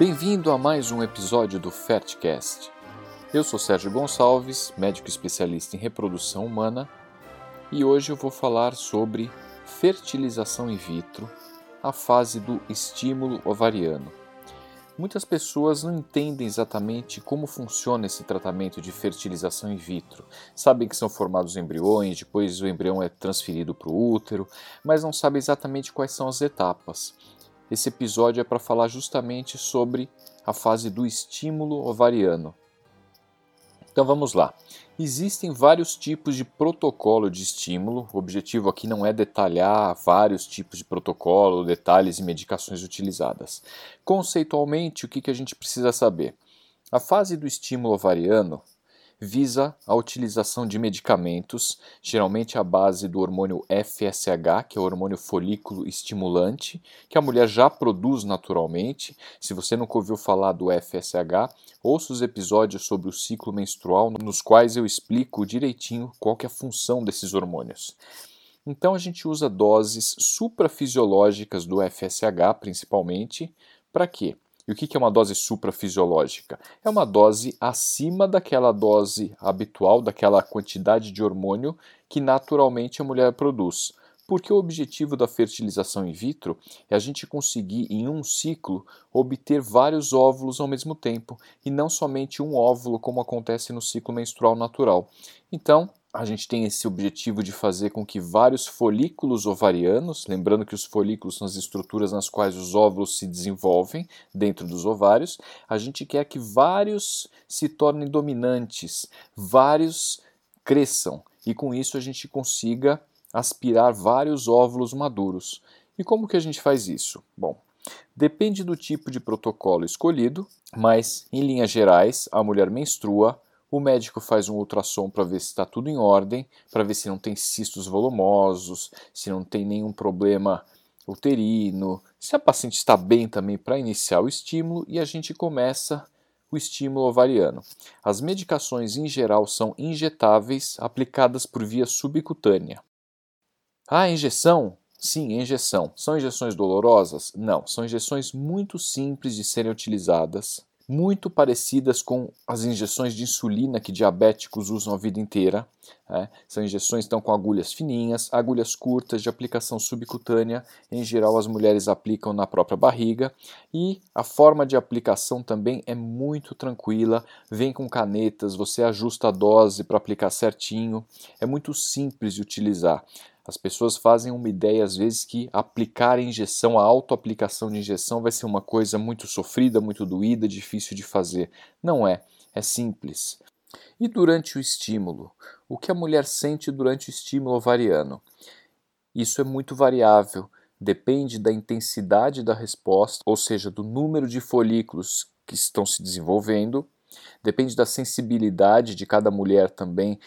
Bem-vindo a mais um episódio do Fertcast. Eu sou Sérgio Gonçalves, médico especialista em reprodução humana, e hoje eu vou falar sobre fertilização in vitro, a fase do estímulo ovariano. Muitas pessoas não entendem exatamente como funciona esse tratamento de fertilização in vitro. Sabem que são formados embriões, depois o embrião é transferido para o útero, mas não sabem exatamente quais são as etapas. Esse episódio é para falar justamente sobre a fase do estímulo ovariano. Então vamos lá. Existem vários tipos de protocolo de estímulo. O objetivo aqui não é detalhar vários tipos de protocolo, detalhes e medicações utilizadas. Conceitualmente, o que, que a gente precisa saber? A fase do estímulo ovariano visa a utilização de medicamentos, geralmente à base do hormônio FSH, que é o hormônio folículo estimulante, que a mulher já produz naturalmente. Se você nunca ouviu falar do FSH, ouça os episódios sobre o ciclo menstrual, nos quais eu explico direitinho qual é a função desses hormônios. Então a gente usa doses suprafisiológicas do FSH, principalmente, para quê? E o que é uma dose suprafisiológica? É uma dose acima daquela dose habitual, daquela quantidade de hormônio que naturalmente a mulher produz. Porque o objetivo da fertilização in vitro é a gente conseguir, em um ciclo, obter vários óvulos ao mesmo tempo, e não somente um óvulo, como acontece no ciclo menstrual natural. Então, a gente tem esse objetivo de fazer com que vários folículos ovarianos, lembrando que os folículos são as estruturas nas quais os óvulos se desenvolvem dentro dos ovários, a gente quer que vários se tornem dominantes, vários cresçam e com isso a gente consiga aspirar vários óvulos maduros. E como que a gente faz isso? Bom, depende do tipo de protocolo escolhido, mas em linhas gerais, a mulher menstrua o médico faz um ultrassom para ver se está tudo em ordem, para ver se não tem cistos volumosos, se não tem nenhum problema uterino, se a paciente está bem também para iniciar o estímulo e a gente começa o estímulo ovariano. As medicações em geral são injetáveis, aplicadas por via subcutânea. Ah, injeção? Sim, injeção. São injeções dolorosas? Não, são injeções muito simples de serem utilizadas muito parecidas com as injeções de insulina que diabéticos usam a vida inteira. Né? São injeções então com agulhas fininhas, agulhas curtas de aplicação subcutânea. Em geral, as mulheres aplicam na própria barriga e a forma de aplicação também é muito tranquila. Vem com canetas, você ajusta a dose para aplicar certinho. É muito simples de utilizar. As pessoas fazem uma ideia, às vezes, que aplicar a injeção, a autoaplicação de injeção, vai ser uma coisa muito sofrida, muito doída, difícil de fazer. Não é, é simples. E durante o estímulo? O que a mulher sente durante o estímulo ovariano? Isso é muito variável, depende da intensidade da resposta, ou seja, do número de folículos que estão se desenvolvendo, depende da sensibilidade de cada mulher também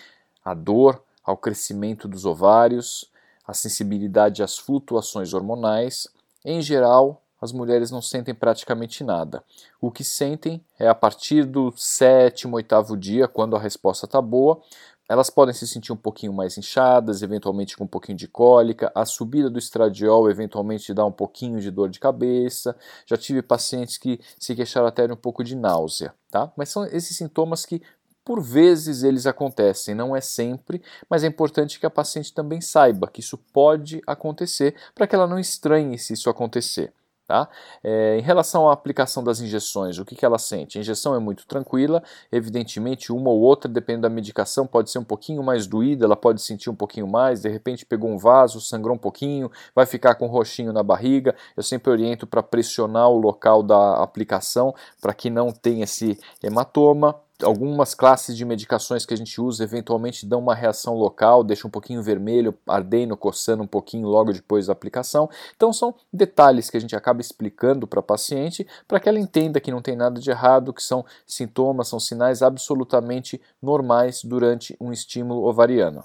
à dor, ao crescimento dos ovários, a sensibilidade às flutuações hormonais. Em geral, as mulheres não sentem praticamente nada. O que sentem é a partir do sétimo, oitavo dia, quando a resposta está boa, elas podem se sentir um pouquinho mais inchadas, eventualmente com um pouquinho de cólica. A subida do estradiol eventualmente dá um pouquinho de dor de cabeça. Já tive pacientes que se queixaram até de um pouco de náusea, tá? Mas são esses sintomas que por vezes eles acontecem, não é sempre, mas é importante que a paciente também saiba que isso pode acontecer para que ela não estranhe se isso acontecer. Tá? É, em relação à aplicação das injeções, o que, que ela sente? A injeção é muito tranquila, evidentemente, uma ou outra, dependendo da medicação, pode ser um pouquinho mais doída, ela pode sentir um pouquinho mais, de repente pegou um vaso, sangrou um pouquinho, vai ficar com um roxinho na barriga. Eu sempre oriento para pressionar o local da aplicação para que não tenha esse hematoma algumas classes de medicações que a gente usa eventualmente dão uma reação local, deixa um pouquinho vermelho, ardendo, coçando um pouquinho logo depois da aplicação. Então são detalhes que a gente acaba explicando para a paciente para que ela entenda que não tem nada de errado, que são sintomas, são sinais absolutamente normais durante um estímulo ovariano.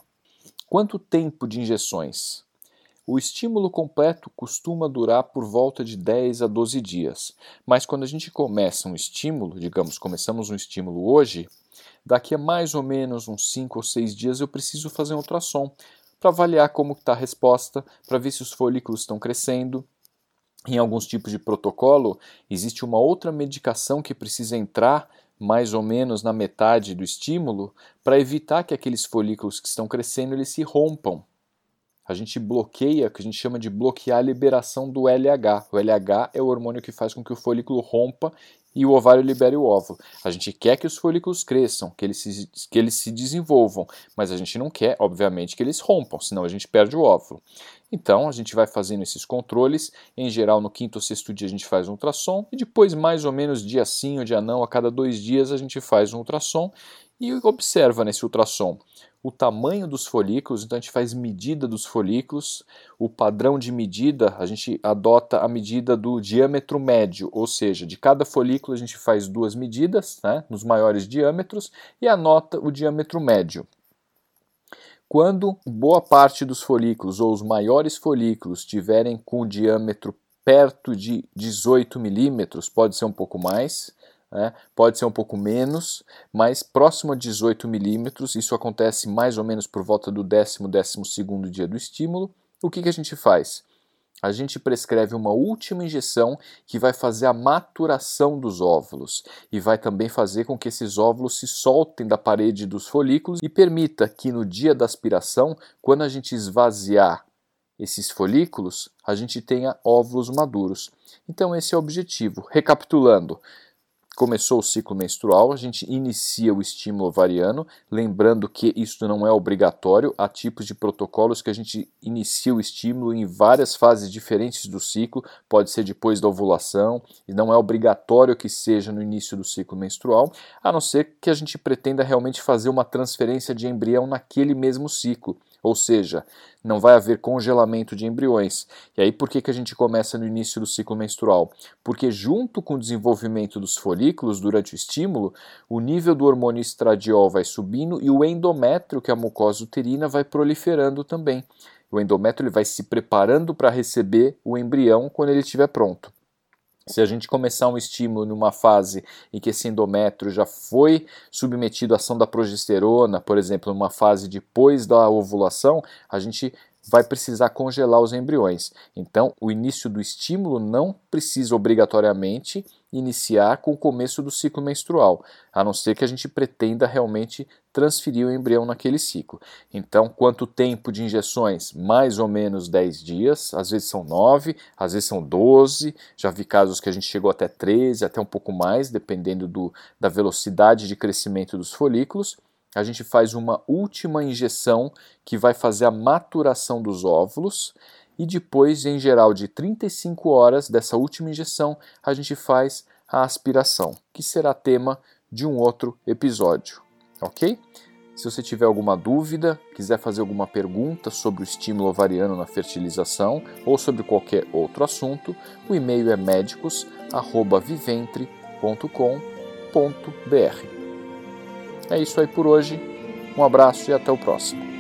Quanto tempo de injeções? O estímulo completo costuma durar por volta de 10 a 12 dias, mas quando a gente começa um estímulo, digamos, começamos um estímulo hoje, daqui a mais ou menos uns 5 ou 6 dias eu preciso fazer um ultrassom para avaliar como está a resposta, para ver se os folículos estão crescendo. em alguns tipos de protocolo, existe uma outra medicação que precisa entrar mais ou menos na metade do estímulo para evitar que aqueles folículos que estão crescendo eles se rompam. A gente bloqueia, que a gente chama de bloquear a liberação do LH. O LH é o hormônio que faz com que o folículo rompa e o ovário libere o óvulo. A gente quer que os folículos cresçam, que eles, se, que eles se desenvolvam, mas a gente não quer, obviamente, que eles rompam, senão a gente perde o óvulo. Então a gente vai fazendo esses controles. Em geral, no quinto ou sexto dia a gente faz um ultrassom e depois, mais ou menos dia sim ou dia não, a cada dois dias a gente faz um ultrassom e observa nesse ultrassom o tamanho dos folículos, então a gente faz medida dos folículos, o padrão de medida, a gente adota a medida do diâmetro médio, ou seja, de cada folículo a gente faz duas medidas, né, nos maiores diâmetros, e anota o diâmetro médio. Quando boa parte dos folículos ou os maiores folículos tiverem com o diâmetro perto de 18 milímetros, pode ser um pouco mais, né? pode ser um pouco menos, mas próximo a 18 milímetros, isso acontece mais ou menos por volta do décimo, décimo segundo dia do estímulo. O que, que a gente faz? a gente prescreve uma última injeção que vai fazer a maturação dos óvulos e vai também fazer com que esses óvulos se soltem da parede dos folículos e permita que no dia da aspiração, quando a gente esvaziar esses folículos, a gente tenha óvulos maduros. Então esse é o objetivo. Recapitulando, começou o ciclo menstrual, a gente inicia o estímulo ovariano, lembrando que isso não é obrigatório, há tipos de protocolos que a gente inicia o estímulo em várias fases diferentes do ciclo, pode ser depois da ovulação, e não é obrigatório que seja no início do ciclo menstrual, a não ser que a gente pretenda realmente fazer uma transferência de embrião naquele mesmo ciclo. Ou seja, não vai haver congelamento de embriões. E aí por que, que a gente começa no início do ciclo menstrual? Porque junto com o desenvolvimento dos folículos durante o estímulo, o nível do hormônio estradiol vai subindo e o endométrio, que é a mucosa uterina, vai proliferando também. O endométrio ele vai se preparando para receber o embrião quando ele estiver pronto. Se a gente começar um estímulo numa fase em que esse endométrio já foi submetido à ação da progesterona, por exemplo, numa fase depois da ovulação, a gente vai precisar congelar os embriões. Então, o início do estímulo não precisa obrigatoriamente iniciar com o começo do ciclo menstrual, a não ser que a gente pretenda realmente transferir o embrião naquele ciclo. Então, quanto tempo de injeções? Mais ou menos 10 dias, às vezes são 9, às vezes são 12, já vi casos que a gente chegou até 13, até um pouco mais, dependendo do, da velocidade de crescimento dos folículos a gente faz uma última injeção que vai fazer a maturação dos óvulos e depois, em geral, de 35 horas dessa última injeção, a gente faz a aspiração, que será tema de um outro episódio, ok? Se você tiver alguma dúvida, quiser fazer alguma pergunta sobre o estímulo ovariano na fertilização ou sobre qualquer outro assunto, o e-mail é médicos@viventre.com.br. É isso aí por hoje. Um abraço e até o próximo.